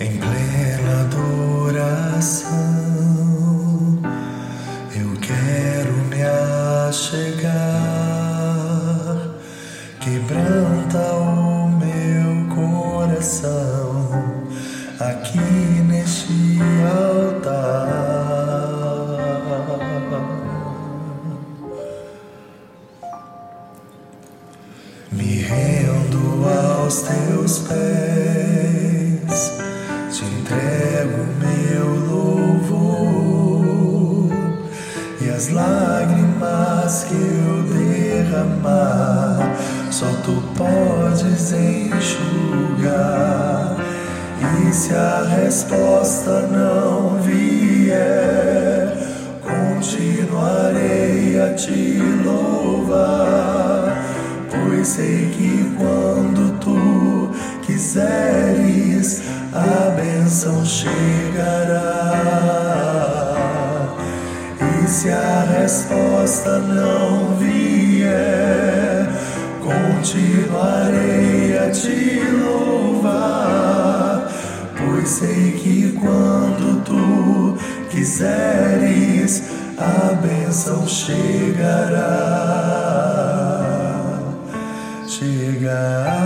Em plena adoração, eu quero me achegar, quebranta o meu coração aqui neste altar. Me rendo aos teus pés, entrego meu louvor e as lágrimas que eu derramar, só tu podes enxugar. E se a resposta não vier, continuarei a te louvar pois sei que quando tu quiseres, bênção chegará. E se a resposta não vier, continuarei a te louvar, pois sei que quando tu quiseres, a bênção chegará. Chegará,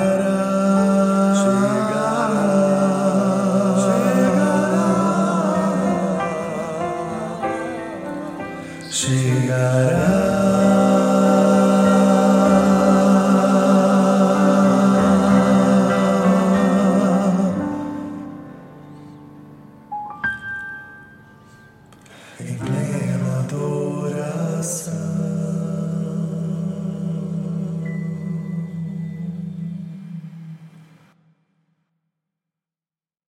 chegará.